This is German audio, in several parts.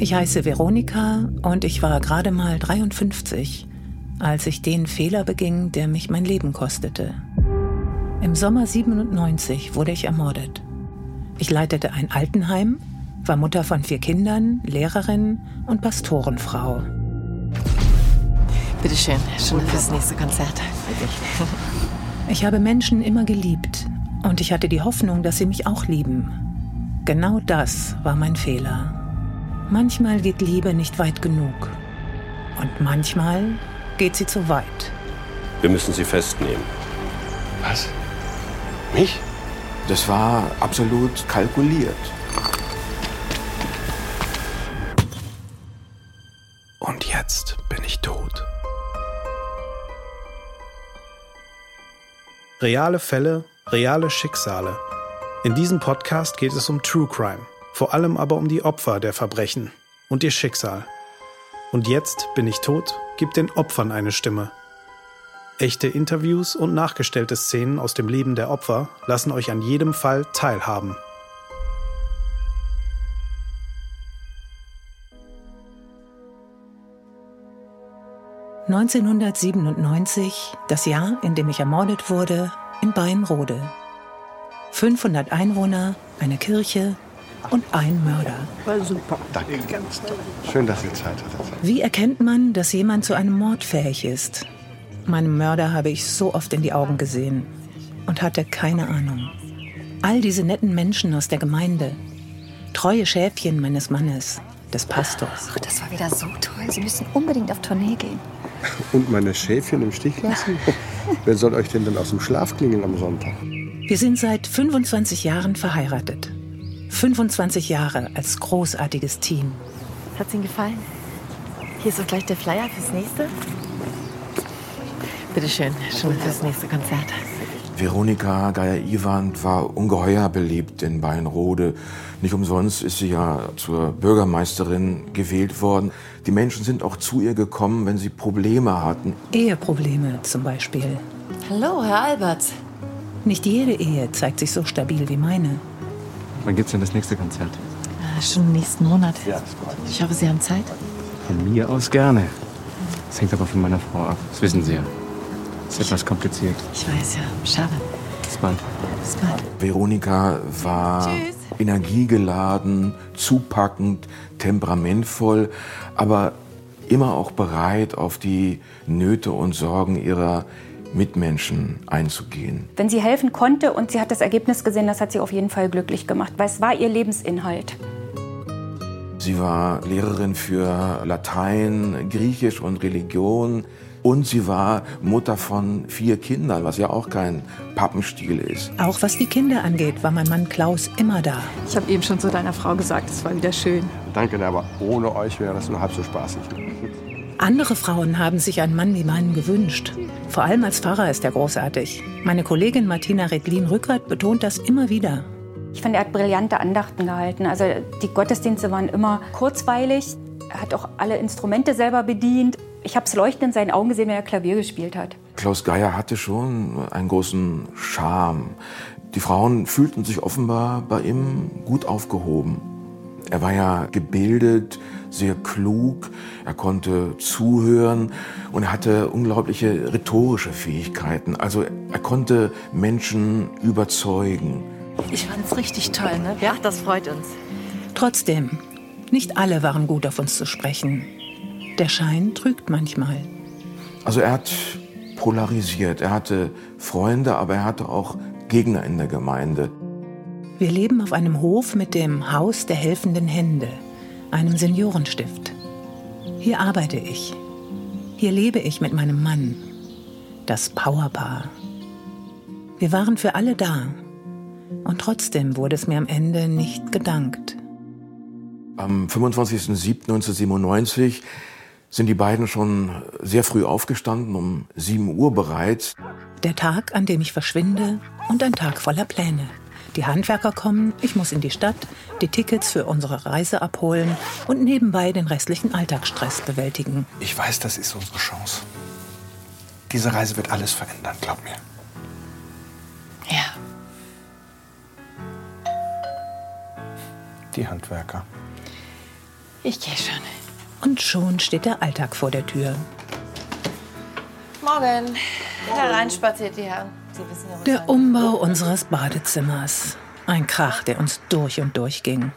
Ich heiße Veronika und ich war gerade mal 53, als ich den Fehler beging, der mich mein Leben kostete. Im Sommer 97 wurde ich ermordet. Ich leitete ein Altenheim, war Mutter von vier Kindern, Lehrerin und Pastorenfrau. Bitte schön, schon fürs nächste Konzert. Ich habe Menschen immer geliebt und ich hatte die Hoffnung, dass sie mich auch lieben. Genau das war mein Fehler. Manchmal geht Liebe nicht weit genug. Und manchmal geht sie zu weit. Wir müssen sie festnehmen. Was? Mich? Das war absolut kalkuliert. Und jetzt bin ich tot. Reale Fälle, reale Schicksale. In diesem Podcast geht es um True Crime, vor allem aber um die Opfer der Verbrechen und ihr Schicksal. Und jetzt bin ich tot, gibt den Opfern eine Stimme. Echte Interviews und nachgestellte Szenen aus dem Leben der Opfer lassen euch an jedem Fall teilhaben. ...1997, das Jahr, in dem ich ermordet wurde, in Bayenrode. 500 Einwohner, eine Kirche und ein Mörder. War super. Danke. Ganz toll. Schön, dass ihr Zeit hattet. Wie erkennt man, dass jemand zu einem Mord fähig ist? Meinem Mörder habe ich so oft in die Augen gesehen und hatte keine Ahnung. All diese netten Menschen aus der Gemeinde, treue Schäfchen meines Mannes, des Pastors. Ach, das war wieder so toll. Sie müssen unbedingt auf Tournee gehen. Und meine Schäfchen im Stich lassen? Wer soll euch denn dann aus dem Schlaf klingeln am Sonntag? Wir sind seit 25 Jahren verheiratet. 25 Jahre als großartiges Team. Hat's Ihnen gefallen? Hier ist auch gleich der Flyer fürs nächste. Bitte schön, schon fürs nächste Konzert. Veronika Geier-Iwand war ungeheuer beliebt in Bayernrode. Nicht umsonst ist sie ja zur Bürgermeisterin gewählt worden. Die Menschen sind auch zu ihr gekommen, wenn sie Probleme hatten. Eheprobleme zum Beispiel. Hallo, Herr Alberts. Nicht jede Ehe zeigt sich so stabil wie meine. Wann gibt's denn das nächste Konzert? Äh, schon nächsten Monat. Ich hoffe, Sie haben Zeit. Von mir aus gerne. Das hängt aber von meiner Frau ab. Das wissen Sie ja. Das ist etwas kompliziert. Ich weiß ja. Schade. Bis bald. Bis bald. Veronika war Tschüss. energiegeladen, zupackend, temperamentvoll, aber immer auch bereit, auf die Nöte und Sorgen ihrer Mitmenschen einzugehen. Wenn sie helfen konnte und sie hat das Ergebnis gesehen, das hat sie auf jeden Fall glücklich gemacht, weil es war ihr Lebensinhalt. Sie war Lehrerin für Latein, Griechisch und Religion. Und sie war Mutter von vier Kindern, was ja auch kein Pappenstiel ist. Auch was die Kinder angeht, war mein Mann Klaus immer da. Ich habe eben schon zu deiner Frau gesagt, es war wieder schön. Danke, aber ohne euch wäre das nur halb so spaßig. Andere Frauen haben sich einen Mann wie meinen gewünscht. Vor allem als Pfarrer ist er großartig. Meine Kollegin Martina Redlin-Rückert betont das immer wieder. Ich fand, er hat brillante Andachten gehalten. Also die Gottesdienste waren immer kurzweilig. Er hat auch alle Instrumente selber bedient. Ich habe es leuchtend in seinen Augen gesehen, wenn er Klavier gespielt hat. Klaus Geier hatte schon einen großen Charme. Die Frauen fühlten sich offenbar bei ihm gut aufgehoben. Er war ja gebildet, sehr klug, er konnte zuhören und er hatte unglaubliche rhetorische Fähigkeiten. Also er konnte Menschen überzeugen. Ich fand's richtig toll, ne? Ja, das freut uns. Trotzdem, nicht alle waren gut auf uns zu sprechen. Der Schein trügt manchmal. Also er hat polarisiert. Er hatte Freunde, aber er hatte auch Gegner in der Gemeinde. Wir leben auf einem Hof mit dem Haus der helfenden Hände, einem Seniorenstift. Hier arbeite ich. Hier lebe ich mit meinem Mann, das Powerpaar. Wir waren für alle da. Und trotzdem wurde es mir am Ende nicht gedankt. Am 25.07.1997 sind die beiden schon sehr früh aufgestanden, um 7 Uhr bereits. Der Tag, an dem ich verschwinde und ein Tag voller Pläne. Die Handwerker kommen, ich muss in die Stadt, die Tickets für unsere Reise abholen und nebenbei den restlichen Alltagsstress bewältigen. Ich weiß, das ist unsere Chance. Diese Reise wird alles verändern, glaub mir. Ja. Die Handwerker. Ich gehe schon. Und schon steht der Alltag vor der Tür. Morgen. Hereinspaziert die Herren. Der Umbau unseres Badezimmers. Ein Krach, der uns durch und durch ging.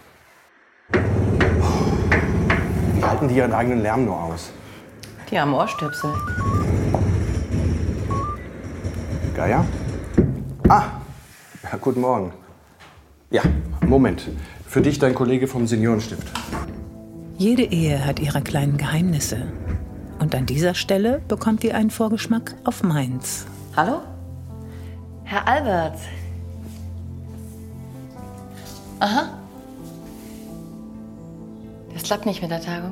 Wie halten die ihren eigenen Lärm nur aus? Die haben Ohrstöpsel. Geier? Ah, ja, guten Morgen. Ja, Moment. Für dich dein Kollege vom Seniorenstift. Jede Ehe hat ihre kleinen Geheimnisse. Und an dieser Stelle bekommt ihr einen Vorgeschmack auf meins. Hallo? Herr Albert. Aha. Das klappt nicht mit der Tagung.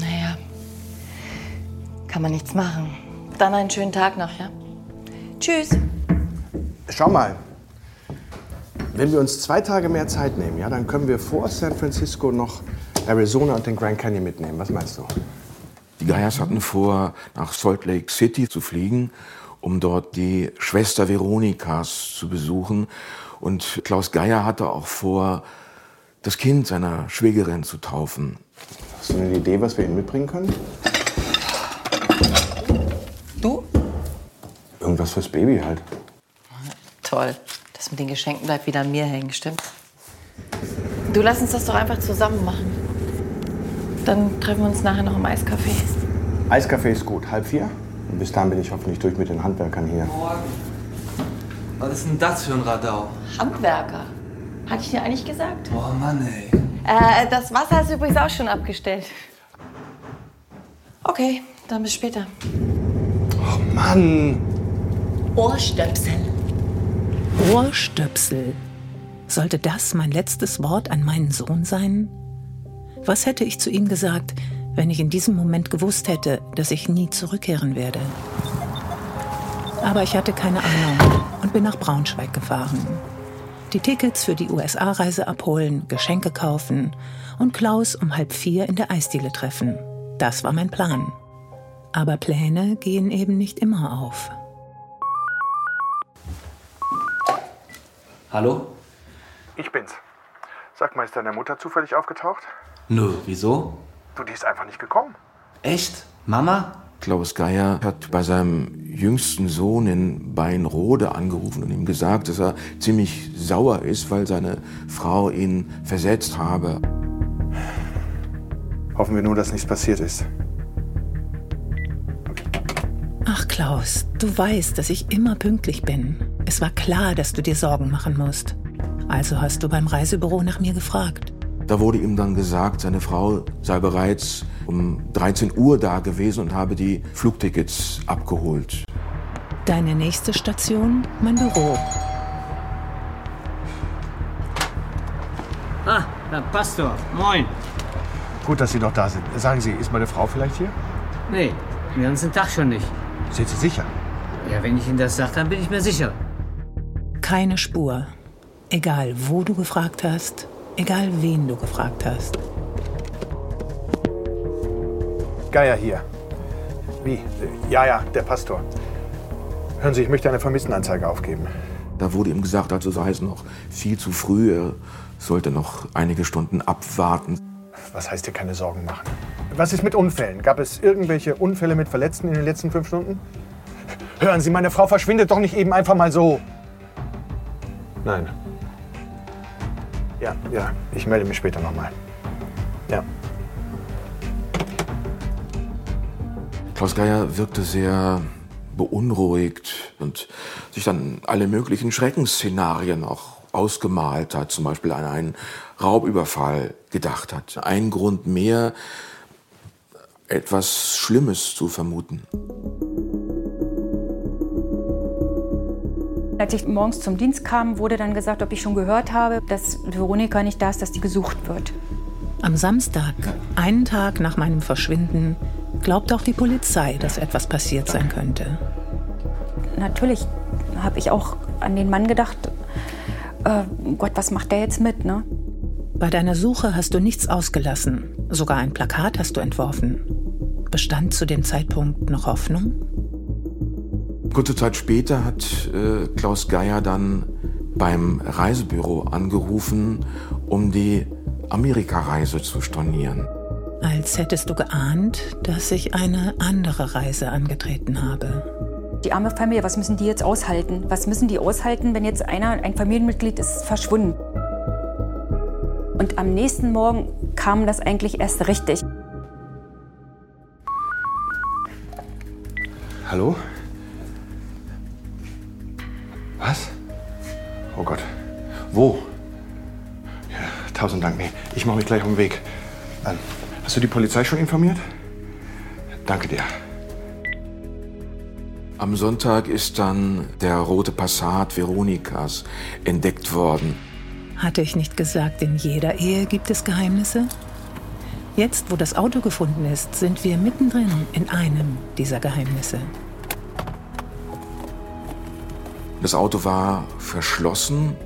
Naja, kann man nichts machen. Dann einen schönen Tag noch, ja? Tschüss. Schau mal. Wenn wir uns zwei Tage mehr Zeit nehmen, ja, dann können wir vor San Francisco noch Arizona und den Grand Canyon mitnehmen. Was meinst du? Die Geiers hatten vor, nach Salt Lake City zu fliegen, um dort die Schwester Veronikas zu besuchen. Und Klaus Geier hatte auch vor, das Kind seiner Schwägerin zu taufen. Hast du eine Idee, was wir ihnen mitbringen können? Du? Irgendwas fürs Baby halt. Toll. Das mit den Geschenken bleibt wieder an mir hängen, stimmt? Du, lass uns das doch einfach zusammen machen. Dann treffen wir uns nachher noch im Eiscafé. Eiskaffee ist gut. Halb vier? Und bis dahin bin ich hoffentlich durch mit den Handwerkern hier. Was ist denn das für ein Radau? Handwerker. Hatte ich dir eigentlich gesagt? Oh Mann, ey. Äh, das Wasser ist übrigens auch schon abgestellt. Okay, dann bis später. Oh Mann! Ohrstöpsel. Ohrstöpsel. Sollte das mein letztes Wort an meinen Sohn sein? Was hätte ich zu ihm gesagt, wenn ich in diesem Moment gewusst hätte, dass ich nie zurückkehren werde? Aber ich hatte keine Ahnung und bin nach Braunschweig gefahren. Die Tickets für die USA-Reise abholen, Geschenke kaufen und Klaus um halb vier in der Eisdiele treffen. Das war mein Plan. Aber Pläne gehen eben nicht immer auf. Hallo? Ich bin's. Sag mal, ist deine Mutter zufällig aufgetaucht? Nö, wieso? Du, die ist einfach nicht gekommen. Echt? Mama? Klaus Geier hat bei seinem jüngsten Sohn in Beinrode angerufen und ihm gesagt, dass er ziemlich sauer ist, weil seine Frau ihn versetzt habe. Hoffen wir nur, dass nichts passiert ist. Ach Klaus, du weißt, dass ich immer pünktlich bin. Es war klar, dass du dir Sorgen machen musst. Also hast du beim Reisebüro nach mir gefragt. Da wurde ihm dann gesagt, seine Frau sei bereits um 13 Uhr da gewesen und habe die Flugtickets abgeholt. Deine nächste Station, mein Büro. Ah, Herr Pastor, moin. Gut, dass Sie noch da sind. Sagen Sie, ist meine Frau vielleicht hier? Nee, den ganzen Tag schon nicht. Sind Sie sicher? Ja, wenn ich Ihnen das sage, dann bin ich mir sicher. Keine Spur. Egal, wo du gefragt hast, egal wen du gefragt hast. Geier hier. Wie? Ja, ja, der Pastor. Hören Sie, ich möchte eine Vermisstenanzeige aufgeben. Da wurde ihm gesagt, also sei es noch viel zu früh, er sollte noch einige Stunden abwarten. Was heißt hier keine Sorgen machen? Was ist mit Unfällen? Gab es irgendwelche Unfälle mit Verletzten in den letzten fünf Stunden? Hören Sie, meine Frau verschwindet doch nicht eben einfach mal so. Nein. Ja, ja, ich melde mich später nochmal. Ja. Klaus Geier wirkte sehr beunruhigt und sich dann alle möglichen Schreckensszenarien auch ausgemalt hat, zum Beispiel an einen Raubüberfall gedacht hat. Ein Grund mehr, etwas Schlimmes zu vermuten. Als ich morgens zum Dienst kam, wurde dann gesagt, ob ich schon gehört habe, dass Veronika nicht da ist, dass die gesucht wird. Am Samstag, einen Tag nach meinem Verschwinden, glaubt auch die Polizei, dass etwas passiert sein könnte. Natürlich habe ich auch an den Mann gedacht, äh, Gott, was macht der jetzt mit, ne? Bei deiner Suche hast du nichts ausgelassen. Sogar ein Plakat hast du entworfen. Bestand zu dem Zeitpunkt noch Hoffnung? Kurze Zeit später hat äh, Klaus Geier dann beim Reisebüro angerufen, um die Amerikareise zu stornieren. Als hättest du geahnt, dass ich eine andere Reise angetreten habe. Die arme Familie, was müssen die jetzt aushalten? Was müssen die aushalten, wenn jetzt einer, ein Familienmitglied ist verschwunden? Und am nächsten Morgen kam das eigentlich erst richtig. Hallo? Was? Oh Gott. Wo? Ja, tausend Dank. Nee, ich mache mich gleich auf den Weg. Ähm, hast du die Polizei schon informiert? Danke dir. Am Sonntag ist dann der rote Passat Veronikas entdeckt worden. Hatte ich nicht gesagt, in jeder Ehe gibt es Geheimnisse? Jetzt, wo das Auto gefunden ist, sind wir mittendrin in einem dieser Geheimnisse. Das Auto war verschlossen,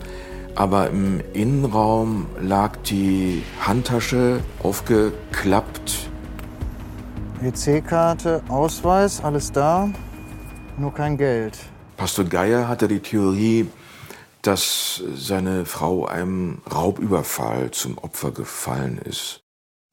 aber im Innenraum lag die Handtasche aufgeklappt. EC-Karte, Ausweis, alles da, nur kein Geld. Pastor Geier hatte die Theorie, dass seine Frau einem Raubüberfall zum Opfer gefallen ist.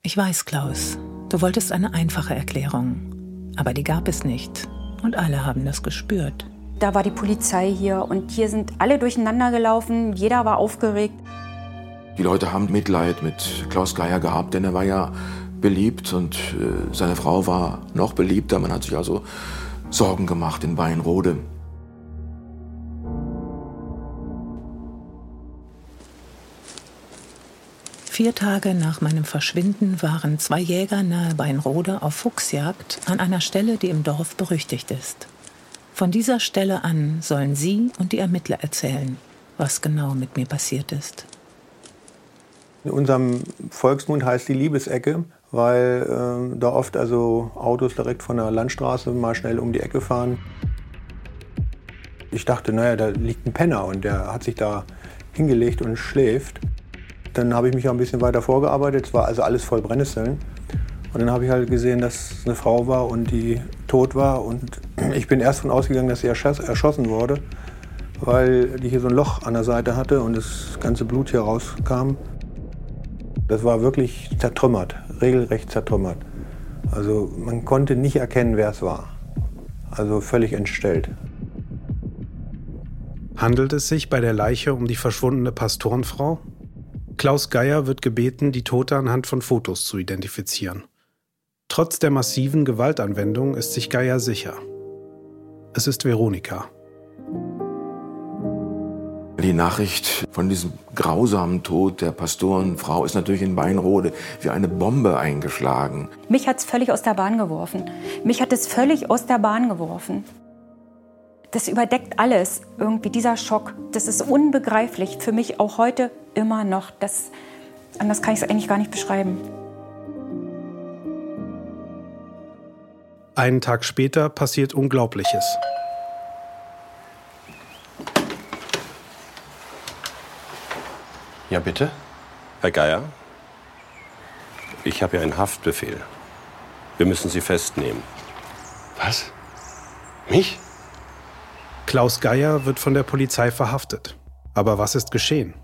Ich weiß, Klaus, du wolltest eine einfache Erklärung, aber die gab es nicht. Und alle haben das gespürt. Da war die Polizei hier und hier sind alle durcheinander gelaufen. Jeder war aufgeregt. Die Leute haben Mitleid mit Klaus Geier gehabt, denn er war ja beliebt und äh, seine Frau war noch beliebter. Man hat sich also Sorgen gemacht in Weinrode. Vier Tage nach meinem Verschwinden waren zwei Jäger nahe Weinrode auf Fuchsjagd an einer Stelle, die im Dorf berüchtigt ist. Von dieser Stelle an sollen Sie und die Ermittler erzählen, was genau mit mir passiert ist. In unserem Volksmund heißt die Liebesecke, weil äh, da oft also Autos direkt von der Landstraße mal schnell um die Ecke fahren. Ich dachte, naja, da liegt ein Penner und der hat sich da hingelegt und schläft. Dann habe ich mich auch ein bisschen weiter vorgearbeitet. Es war also alles voll Brennnesseln. Und dann habe ich halt gesehen, dass eine Frau war und die tot war. Und ich bin erst von ausgegangen, dass sie erschossen wurde, weil die hier so ein Loch an der Seite hatte und das ganze Blut hier rauskam. Das war wirklich zertrümmert, regelrecht zertrümmert. Also man konnte nicht erkennen, wer es war. Also völlig entstellt. Handelt es sich bei der Leiche um die verschwundene Pastorenfrau? Klaus Geier wird gebeten, die Tote anhand von Fotos zu identifizieren. Trotz der massiven Gewaltanwendung ist sich Geier sicher. Es ist Veronika. Die Nachricht von diesem grausamen Tod der Pastorenfrau ist natürlich in Weinrode wie eine Bombe eingeschlagen. Mich hat es völlig aus der Bahn geworfen. Mich hat es völlig aus der Bahn geworfen. Das überdeckt alles, irgendwie dieser Schock. Das ist unbegreiflich für mich auch heute immer noch. Das, anders kann ich es eigentlich gar nicht beschreiben. Einen Tag später passiert Unglaubliches. Ja, bitte? Herr Geier? Ich habe ja einen Haftbefehl. Wir müssen Sie festnehmen. Was? Mich? Klaus Geier wird von der Polizei verhaftet. Aber was ist geschehen?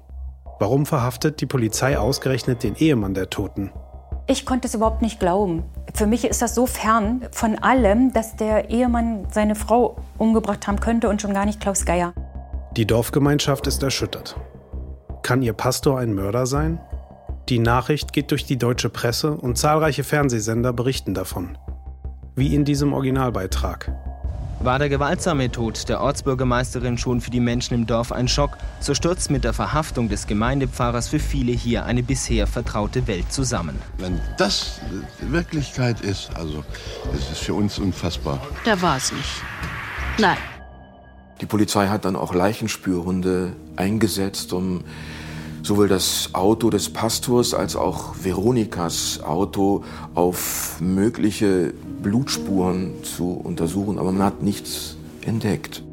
Warum verhaftet die Polizei ausgerechnet den Ehemann der Toten? Ich konnte es überhaupt nicht glauben. Für mich ist das so fern von allem, dass der Ehemann seine Frau umgebracht haben könnte und schon gar nicht Klaus Geier. Die Dorfgemeinschaft ist erschüttert. Kann ihr Pastor ein Mörder sein? Die Nachricht geht durch die deutsche Presse und zahlreiche Fernsehsender berichten davon. Wie in diesem Originalbeitrag. War der gewaltsame Tod der Ortsbürgermeisterin schon für die Menschen im Dorf ein Schock, so stürzt mit der Verhaftung des Gemeindepfarrers für viele hier eine bisher vertraute Welt zusammen. Wenn das Wirklichkeit ist, also es ist für uns unfassbar. Da war es nicht. Nein. Die Polizei hat dann auch Leichenspürhunde eingesetzt, um sowohl das Auto des Pastors als auch Veronikas Auto auf mögliche Blutspuren zu untersuchen, aber man hat nichts entdeckt.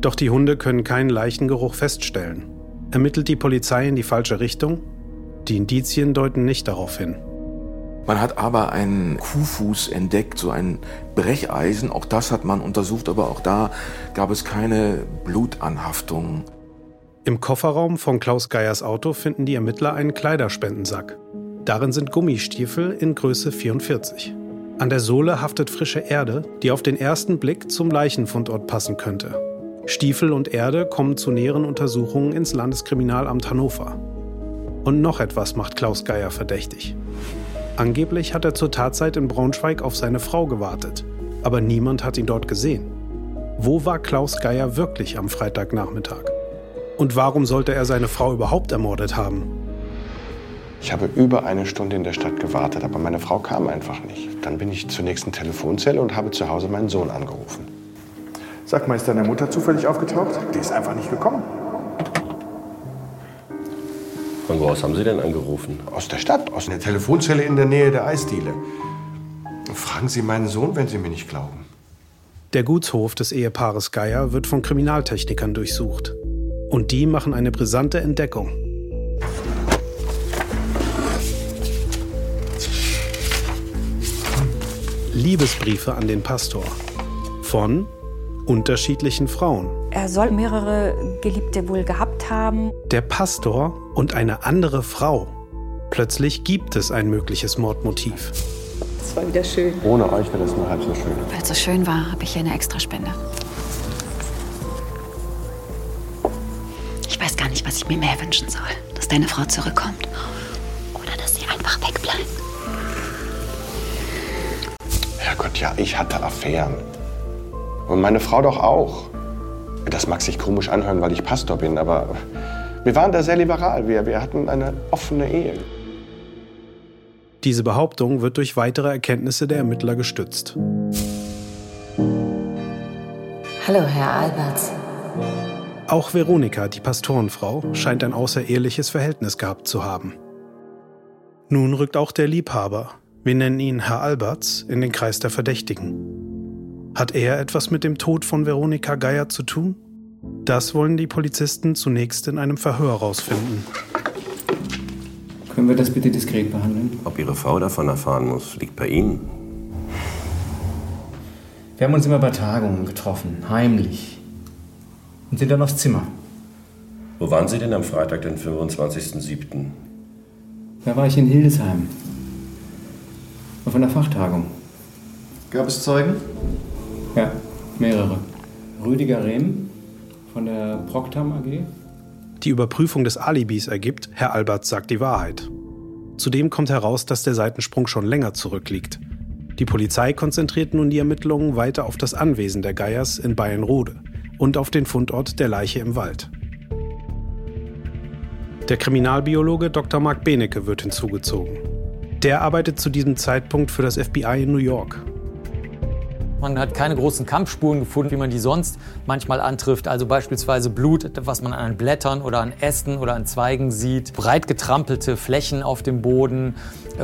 Doch die Hunde können keinen Leichengeruch feststellen. Ermittelt die Polizei in die falsche Richtung? Die Indizien deuten nicht darauf hin. Man hat aber einen Kuhfuß entdeckt, so ein Brecheisen. Auch das hat man untersucht, aber auch da gab es keine Blutanhaftung. Im Kofferraum von Klaus Geiers Auto finden die Ermittler einen Kleiderspendensack. Darin sind Gummistiefel in Größe 44. An der Sohle haftet frische Erde, die auf den ersten Blick zum Leichenfundort passen könnte. Stiefel und Erde kommen zu näheren Untersuchungen ins Landeskriminalamt Hannover. Und noch etwas macht Klaus Geier verdächtig. Angeblich hat er zur Tatzeit in Braunschweig auf seine Frau gewartet, aber niemand hat ihn dort gesehen. Wo war Klaus Geier wirklich am Freitagnachmittag? Und warum sollte er seine Frau überhaupt ermordet haben? Ich habe über eine Stunde in der Stadt gewartet, aber meine Frau kam einfach nicht. Dann bin ich zur nächsten Telefonzelle und habe zu Hause meinen Sohn angerufen. Sag mal, ist deine Mutter zufällig aufgetaucht? Die ist einfach nicht gekommen. Von wo aus haben Sie denn angerufen? Aus der Stadt, aus einer Telefonzelle in der Nähe der Eisdiele. Fragen Sie meinen Sohn, wenn Sie mir nicht glauben. Der Gutshof des Ehepaares Geier wird von Kriminaltechnikern durchsucht. Und die machen eine brisante Entdeckung. Liebesbriefe an den Pastor. Von unterschiedlichen Frauen. Er soll mehrere Geliebte wohl gehabt haben. Der Pastor und eine andere Frau. Plötzlich gibt es ein mögliches Mordmotiv. Das war wieder schön. Ohne euch wäre das nur halb so schön. Weil es so schön war, habe ich hier eine Extraspende. Ich weiß gar nicht, was ich mir mehr wünschen soll. Dass deine Frau zurückkommt. Herrgott, ja, ich hatte Affären. Und meine Frau doch auch. Das mag sich komisch anhören, weil ich Pastor bin, aber wir waren da sehr liberal. Wir, wir hatten eine offene Ehe. Diese Behauptung wird durch weitere Erkenntnisse der Ermittler gestützt. Hallo, Herr Alberts. Auch Veronika, die Pastorenfrau, scheint ein außereheliches Verhältnis gehabt zu haben. Nun rückt auch der Liebhaber, wir nennen ihn Herr Alberts, in den Kreis der Verdächtigen. Hat er etwas mit dem Tod von Veronika Geier zu tun? Das wollen die Polizisten zunächst in einem Verhör herausfinden. Können wir das bitte diskret behandeln? Ob Ihre Frau davon erfahren muss, liegt bei Ihnen. Wir haben uns immer bei Tagungen getroffen, heimlich. Und sind dann aufs Zimmer. Wo waren Sie denn am Freitag, den 25.07.? Da war ich in Hildesheim. Auf einer Fachtagung. Gab es Zeugen? Ja, mehrere. Rüdiger Rehm von der Proctam AG. Die Überprüfung des Alibis ergibt, Herr Albert sagt die Wahrheit. Zudem kommt heraus, dass der Seitensprung schon länger zurückliegt. Die Polizei konzentriert nun die Ermittlungen weiter auf das Anwesen der Geiers in Bayernrode und auf den Fundort der Leiche im Wald. Der Kriminalbiologe Dr. Mark Benecke wird hinzugezogen. Der arbeitet zu diesem Zeitpunkt für das FBI in New York. Man hat keine großen Kampfspuren gefunden, wie man die sonst manchmal antrifft. Also beispielsweise Blut, was man an Blättern oder an Ästen oder an Zweigen sieht. Breit getrampelte Flächen auf dem Boden.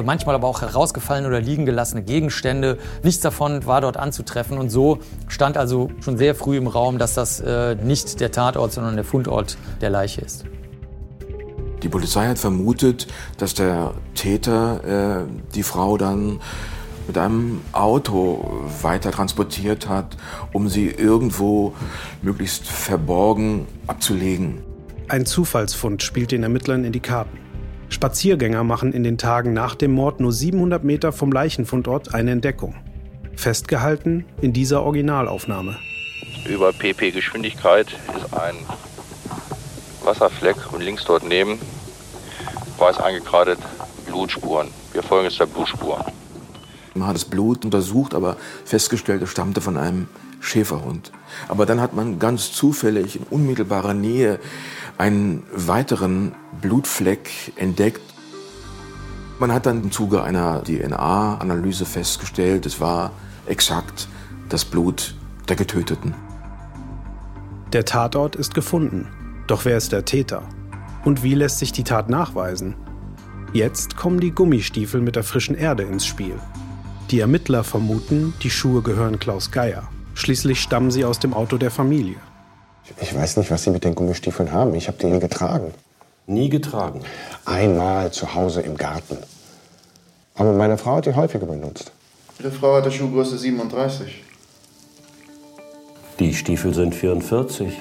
Manchmal aber auch herausgefallene oder liegen gelassene Gegenstände. Nichts davon war dort anzutreffen. Und so stand also schon sehr früh im Raum, dass das äh, nicht der Tatort, sondern der Fundort der Leiche ist. Die Polizei hat vermutet, dass der Täter äh, die Frau dann mit einem Auto weiter transportiert hat, um sie irgendwo möglichst verborgen abzulegen. Ein Zufallsfund spielt den Ermittlern in die Karten. Spaziergänger machen in den Tagen nach dem Mord nur 700 Meter vom Leichenfundort eine Entdeckung. Festgehalten in dieser Originalaufnahme. Über PP-Geschwindigkeit ist ein Wasserfleck und links dort neben weiß angekratet Blutspuren. Wir folgen jetzt der Blutspur. Man hat das Blut untersucht, aber festgestellt, es stammte von einem Schäferhund. Aber dann hat man ganz zufällig in unmittelbarer Nähe einen weiteren Blutfleck entdeckt. Man hat dann im Zuge einer DNA-Analyse festgestellt, es war exakt das Blut der Getöteten. Der Tatort ist gefunden. Doch wer ist der Täter? Und wie lässt sich die Tat nachweisen? Jetzt kommen die Gummistiefel mit der frischen Erde ins Spiel. Die Ermittler vermuten, die Schuhe gehören Klaus Geier. Schließlich stammen sie aus dem Auto der Familie. Ich weiß nicht, was Sie mit den Gummistiefeln haben. Ich habe die nie getragen. Nie getragen? Einmal zu Hause im Garten. Aber meine Frau hat die häufiger benutzt. Ihre Frau hatte Schuhgröße 37. Die Stiefel sind 44.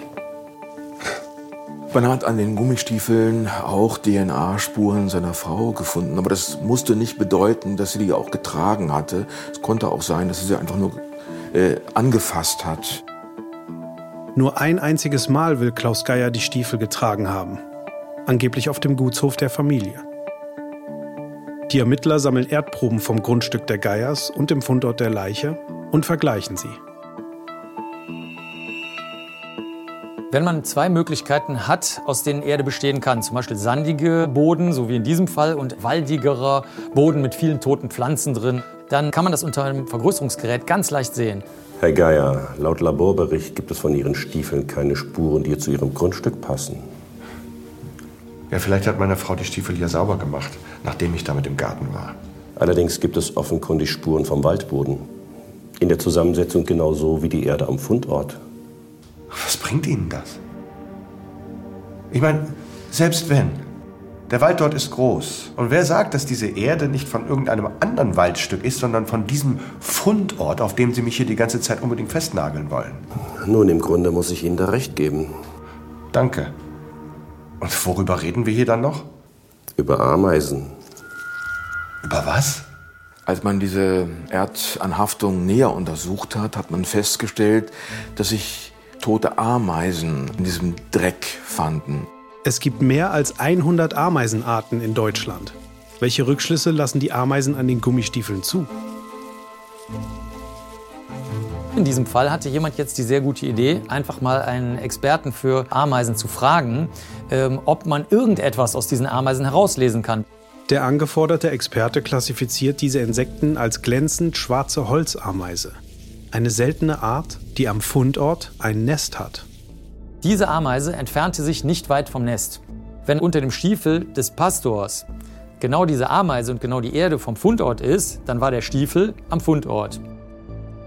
Man hat an den Gummistiefeln auch DNA-Spuren seiner Frau gefunden, aber das musste nicht bedeuten, dass sie die auch getragen hatte. Es konnte auch sein, dass sie sie einfach nur äh, angefasst hat. Nur ein einziges Mal will Klaus Geier die Stiefel getragen haben. Angeblich auf dem Gutshof der Familie. Die Ermittler sammeln Erdproben vom Grundstück der Geiers und dem Fundort der Leiche und vergleichen sie. Wenn man zwei Möglichkeiten hat, aus denen Erde bestehen kann, zum Beispiel sandige Boden, so wie in diesem Fall, und waldigerer Boden mit vielen toten Pflanzen drin, dann kann man das unter einem Vergrößerungsgerät ganz leicht sehen. Herr Geier, laut Laborbericht gibt es von Ihren Stiefeln keine Spuren, die zu Ihrem Grundstück passen. Ja, vielleicht hat meine Frau die Stiefel hier sauber gemacht, nachdem ich damit im Garten war. Allerdings gibt es offenkundig Spuren vom Waldboden. In der Zusammensetzung genauso wie die Erde am Fundort. Was bringt Ihnen das? Ich meine, selbst wenn. Der Wald dort ist groß. Und wer sagt, dass diese Erde nicht von irgendeinem anderen Waldstück ist, sondern von diesem Fundort, auf dem Sie mich hier die ganze Zeit unbedingt festnageln wollen? Nun, im Grunde muss ich Ihnen da recht geben. Danke. Und worüber reden wir hier dann noch? Über Ameisen. Über was? Als man diese Erdanhaftung näher untersucht hat, hat man festgestellt, dass sich tote Ameisen in diesem Dreck fanden. Es gibt mehr als 100 Ameisenarten in Deutschland. Welche Rückschlüsse lassen die Ameisen an den Gummistiefeln zu? In diesem Fall hatte jemand jetzt die sehr gute Idee, einfach mal einen Experten für Ameisen zu fragen, ähm, ob man irgendetwas aus diesen Ameisen herauslesen kann. Der angeforderte Experte klassifiziert diese Insekten als glänzend schwarze Holzameise. Eine seltene Art, die am Fundort ein Nest hat. Diese Ameise entfernte sich nicht weit vom Nest. Wenn unter dem Stiefel des Pastors genau diese Ameise und genau die Erde vom Fundort ist, dann war der Stiefel am Fundort.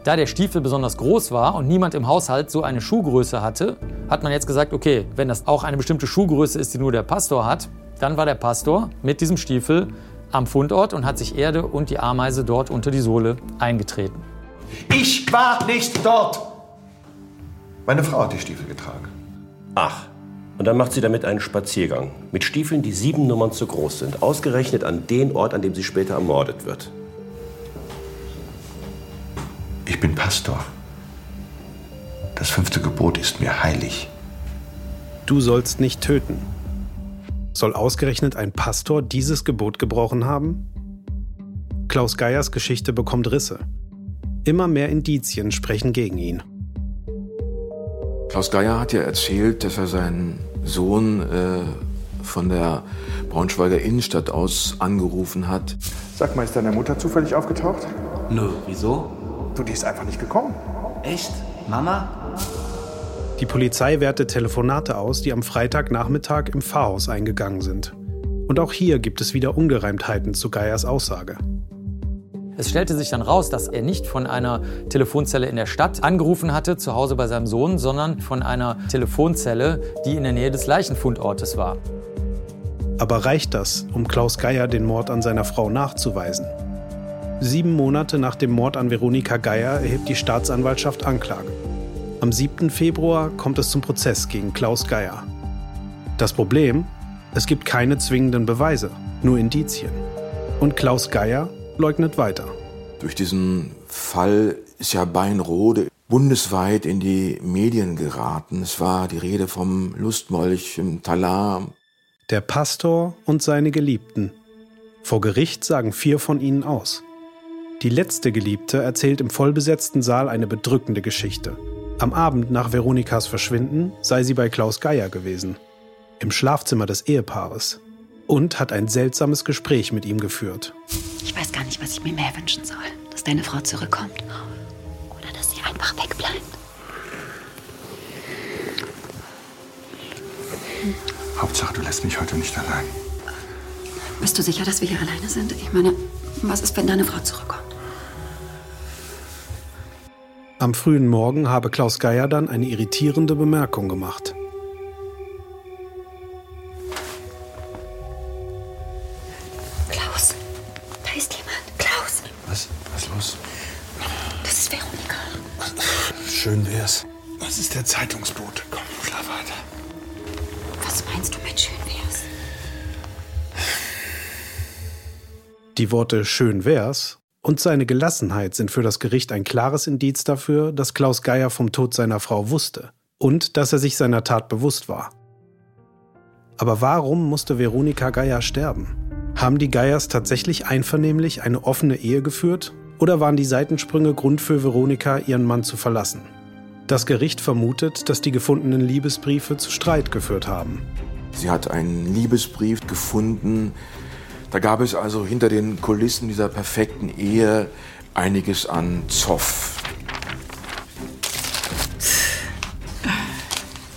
Da der Stiefel besonders groß war und niemand im Haushalt so eine Schuhgröße hatte, hat man jetzt gesagt, okay, wenn das auch eine bestimmte Schuhgröße ist, die nur der Pastor hat, dann war der Pastor mit diesem Stiefel am Fundort und hat sich Erde und die Ameise dort unter die Sohle eingetreten. Ich war nicht dort! Meine Frau hat die Stiefel getragen. Ach, und dann macht sie damit einen Spaziergang. Mit Stiefeln, die sieben Nummern zu groß sind. Ausgerechnet an den Ort, an dem sie später ermordet wird. Ich bin Pastor. Das fünfte Gebot ist mir heilig. Du sollst nicht töten. Soll ausgerechnet ein Pastor dieses Gebot gebrochen haben? Klaus Geiers Geschichte bekommt Risse. Immer mehr Indizien sprechen gegen ihn. Klaus Geier hat ja erzählt, dass er seinen Sohn äh, von der Braunschweiger Innenstadt aus angerufen hat. Sag mal, ist deine Mutter zufällig aufgetaucht? Nö, wieso? Du, die ist einfach nicht gekommen. Echt? Mama? Die Polizei wertet Telefonate aus, die am Freitagnachmittag im Pfarrhaus eingegangen sind. Und auch hier gibt es wieder Ungereimtheiten zu Geiers Aussage. Es stellte sich dann raus, dass er nicht von einer Telefonzelle in der Stadt angerufen hatte, zu Hause bei seinem Sohn, sondern von einer Telefonzelle, die in der Nähe des Leichenfundortes war. Aber reicht das, um Klaus Geier den Mord an seiner Frau nachzuweisen? Sieben Monate nach dem Mord an Veronika Geier erhebt die Staatsanwaltschaft Anklage. Am 7. Februar kommt es zum Prozess gegen Klaus Geier. Das Problem? Es gibt keine zwingenden Beweise, nur Indizien. Und Klaus Geier leugnet weiter. Durch diesen Fall ist ja Beinrode bundesweit in die Medien geraten. Es war die Rede vom Lustmolch im Talar. Der Pastor und seine Geliebten. Vor Gericht sagen vier von ihnen aus. Die letzte Geliebte erzählt im vollbesetzten Saal eine bedrückende Geschichte. Am Abend nach Veronikas Verschwinden sei sie bei Klaus Geier gewesen, im Schlafzimmer des Ehepaares, und hat ein seltsames Gespräch mit ihm geführt. Ich weiß gar nicht, was ich mir mehr wünschen soll. Dass deine Frau zurückkommt oder dass sie einfach wegbleibt. Hauptsache, du lässt mich heute nicht allein. Bist du sicher, dass wir hier alleine sind? Ich meine, was ist, wenn deine Frau zurückkommt? Am frühen Morgen habe Klaus Geier dann eine irritierende Bemerkung gemacht. Das ist der Zeitungsbote. Komm, schlaf weiter. Was Was meinst du mit schön wär's? Die Worte schön wär's und seine Gelassenheit sind für das Gericht ein klares Indiz dafür, dass Klaus Geier vom Tod seiner Frau wusste und dass er sich seiner Tat bewusst war. Aber warum musste Veronika Geier sterben? Haben die Geiers tatsächlich einvernehmlich eine offene Ehe geführt oder waren die Seitensprünge Grund für Veronika, ihren Mann zu verlassen? Das Gericht vermutet, dass die gefundenen Liebesbriefe zu Streit geführt haben. Sie hat einen Liebesbrief gefunden. Da gab es also hinter den Kulissen dieser perfekten Ehe einiges an Zoff.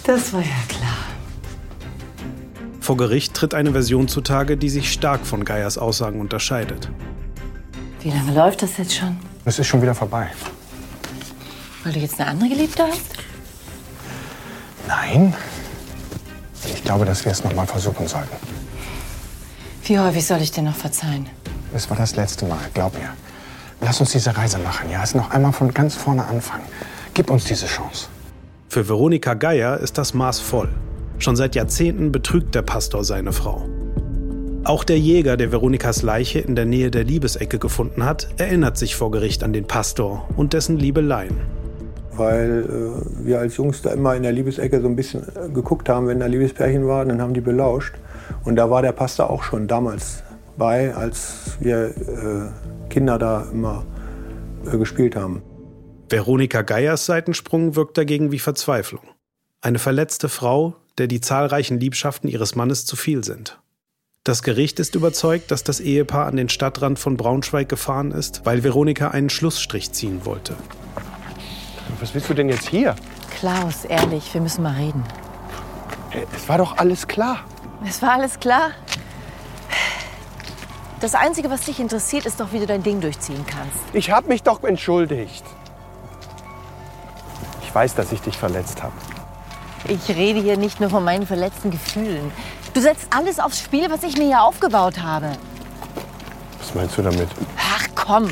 Das war ja klar. Vor Gericht tritt eine Version zutage, die sich stark von Geiers Aussagen unterscheidet. Wie lange läuft das jetzt schon? Es ist schon wieder vorbei. Weil du jetzt eine andere Geliebte hast? Nein. Ich glaube, dass wir es noch mal versuchen sollten. Wie häufig soll ich dir noch verzeihen? Es war das letzte Mal, glaub mir. Lass uns diese Reise machen, ja? Es noch einmal von ganz vorne anfangen. Gib uns diese Chance. Für Veronika Geier ist das Maß voll. Schon seit Jahrzehnten betrügt der Pastor seine Frau. Auch der Jäger, der Veronikas Leiche in der Nähe der Liebesecke gefunden hat, erinnert sich vor Gericht an den Pastor und dessen Liebeleien. Weil äh, wir als Jungs da immer in der Liebesecke so ein bisschen äh, geguckt haben, wenn da Liebespärchen war, dann haben die belauscht. Und da war der Pastor auch schon damals bei, als wir äh, Kinder da immer äh, gespielt haben. Veronika Geiers Seitensprung wirkt dagegen wie Verzweiflung. Eine verletzte Frau, der die zahlreichen Liebschaften ihres Mannes zu viel sind. Das Gericht ist überzeugt, dass das Ehepaar an den Stadtrand von Braunschweig gefahren ist, weil Veronika einen Schlussstrich ziehen wollte. Was willst du denn jetzt hier? Klaus, ehrlich, wir müssen mal reden. Es war doch alles klar. Es war alles klar. Das Einzige, was dich interessiert, ist doch, wie du dein Ding durchziehen kannst. Ich habe mich doch entschuldigt. Ich weiß, dass ich dich verletzt habe. Ich rede hier nicht nur von meinen verletzten Gefühlen. Du setzt alles aufs Spiel, was ich mir hier aufgebaut habe. Was meinst du damit? Ach komm,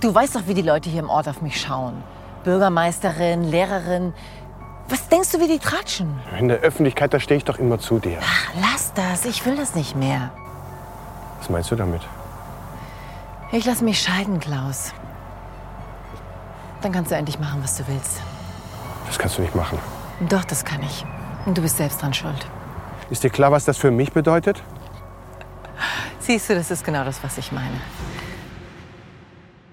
du weißt doch, wie die Leute hier im Ort auf mich schauen. Bürgermeisterin, Lehrerin. Was denkst du, wie die tratschen? In der Öffentlichkeit, da stehe ich doch immer zu dir. Ach, lass das, ich will das nicht mehr. Was meinst du damit? Ich lass mich scheiden, Klaus. Dann kannst du endlich machen, was du willst. Das kannst du nicht machen. Doch, das kann ich. Und du bist selbst dran schuld. Ist dir klar, was das für mich bedeutet? Siehst du, das ist genau das, was ich meine.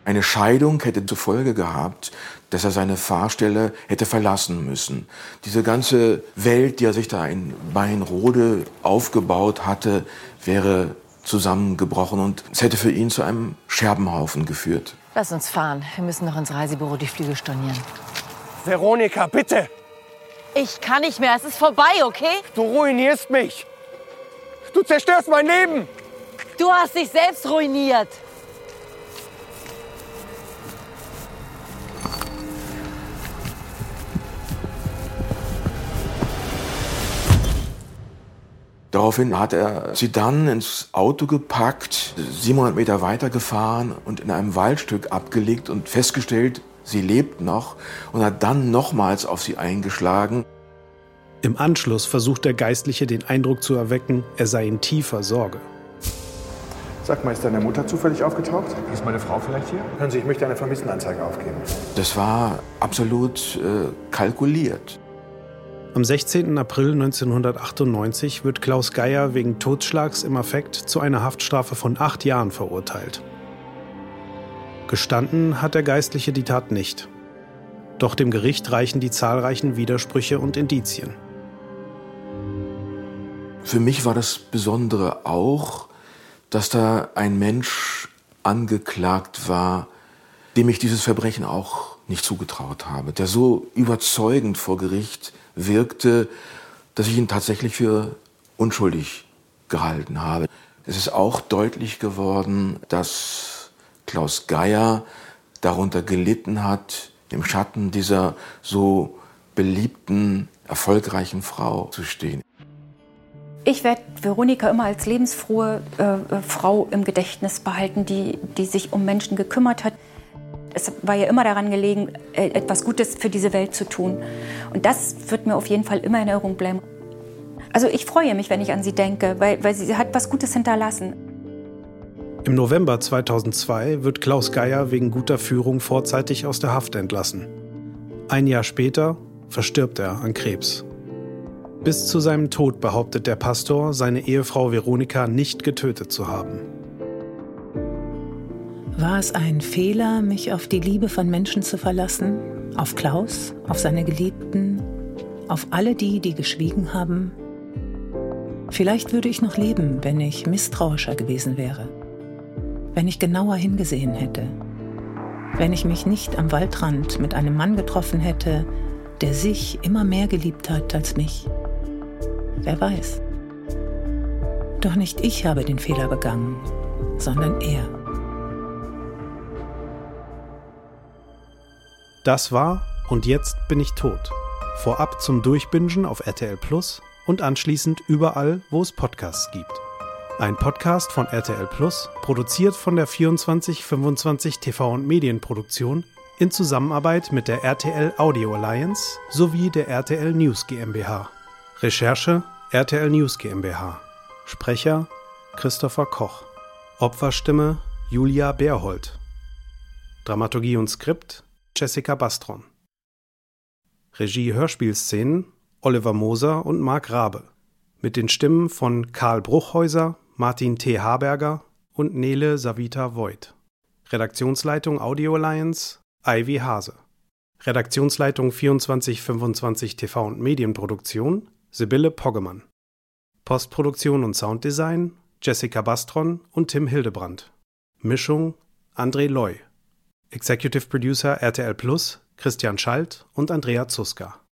Eine Scheidung hätte zur Folge gehabt, dass er seine Fahrstelle hätte verlassen müssen. Diese ganze Welt, die er sich da in Weinrode aufgebaut hatte, wäre zusammengebrochen und es hätte für ihn zu einem Scherbenhaufen geführt. Lass uns fahren. Wir müssen noch ins Reisebüro die Flüge stornieren. Veronika, bitte! Ich kann nicht mehr. Es ist vorbei, okay? Du ruinierst mich! Du zerstörst mein Leben! Du hast dich selbst ruiniert. Daraufhin hat er sie dann ins Auto gepackt, 700 Meter weitergefahren und in einem Waldstück abgelegt und festgestellt, sie lebt noch und hat dann nochmals auf sie eingeschlagen. Im Anschluss versucht der Geistliche den Eindruck zu erwecken, er sei in tiefer Sorge. Sag mal, ist deine Mutter zufällig aufgetaucht? Ist meine Frau vielleicht hier? Hören Sie, ich möchte eine Vermisstenanzeige aufgeben. Das war absolut äh, kalkuliert. Am 16. April 1998 wird Klaus Geier wegen Totschlags im Affekt zu einer Haftstrafe von acht Jahren verurteilt. Gestanden hat der Geistliche die Tat nicht. Doch dem Gericht reichen die zahlreichen Widersprüche und Indizien. Für mich war das Besondere auch, dass da ein Mensch angeklagt war, dem ich dieses Verbrechen auch nicht zugetraut habe, der so überzeugend vor Gericht wirkte, dass ich ihn tatsächlich für unschuldig gehalten habe. Es ist auch deutlich geworden, dass Klaus Geier darunter gelitten hat, im Schatten dieser so beliebten, erfolgreichen Frau zu stehen. Ich werde Veronika immer als lebensfrohe äh, Frau im Gedächtnis behalten, die, die sich um Menschen gekümmert hat. Es war ja immer daran gelegen, etwas Gutes für diese Welt zu tun. Und das wird mir auf jeden Fall immer in Erinnerung bleiben. Also ich freue mich, wenn ich an sie denke, weil, weil sie hat was Gutes hinterlassen. Im November 2002 wird Klaus Geier wegen guter Führung vorzeitig aus der Haft entlassen. Ein Jahr später verstirbt er an Krebs. Bis zu seinem Tod behauptet der Pastor, seine Ehefrau Veronika nicht getötet zu haben. War es ein Fehler, mich auf die Liebe von Menschen zu verlassen? Auf Klaus, auf seine Geliebten, auf alle die, die geschwiegen haben? Vielleicht würde ich noch leben, wenn ich misstrauischer gewesen wäre. Wenn ich genauer hingesehen hätte. Wenn ich mich nicht am Waldrand mit einem Mann getroffen hätte, der sich immer mehr geliebt hat als mich. Wer weiß. Doch nicht ich habe den Fehler begangen, sondern er. Das war Und jetzt bin ich tot. Vorab zum Durchbingen auf RTL Plus und anschließend überall, wo es Podcasts gibt. Ein Podcast von RTL Plus, produziert von der 2425 TV und Medienproduktion in Zusammenarbeit mit der RTL Audio Alliance sowie der RTL News GmbH. Recherche RTL News GmbH. Sprecher Christopher Koch. Opferstimme Julia Berhold. Dramaturgie und Skript Jessica Bastron. Regie Hörspielszenen Oliver Moser und Marc Rabe. Mit den Stimmen von Karl Bruchhäuser, Martin T. Haberger und Nele Savita Voigt. Redaktionsleitung Audio Alliance Ivy Hase. Redaktionsleitung 2425 TV und Medienproduktion Sibylle Poggemann. Postproduktion und Sounddesign Jessica Bastron und Tim Hildebrand. Mischung André Loy. Executive Producer RTL Plus Christian Schalt und Andrea Zuska.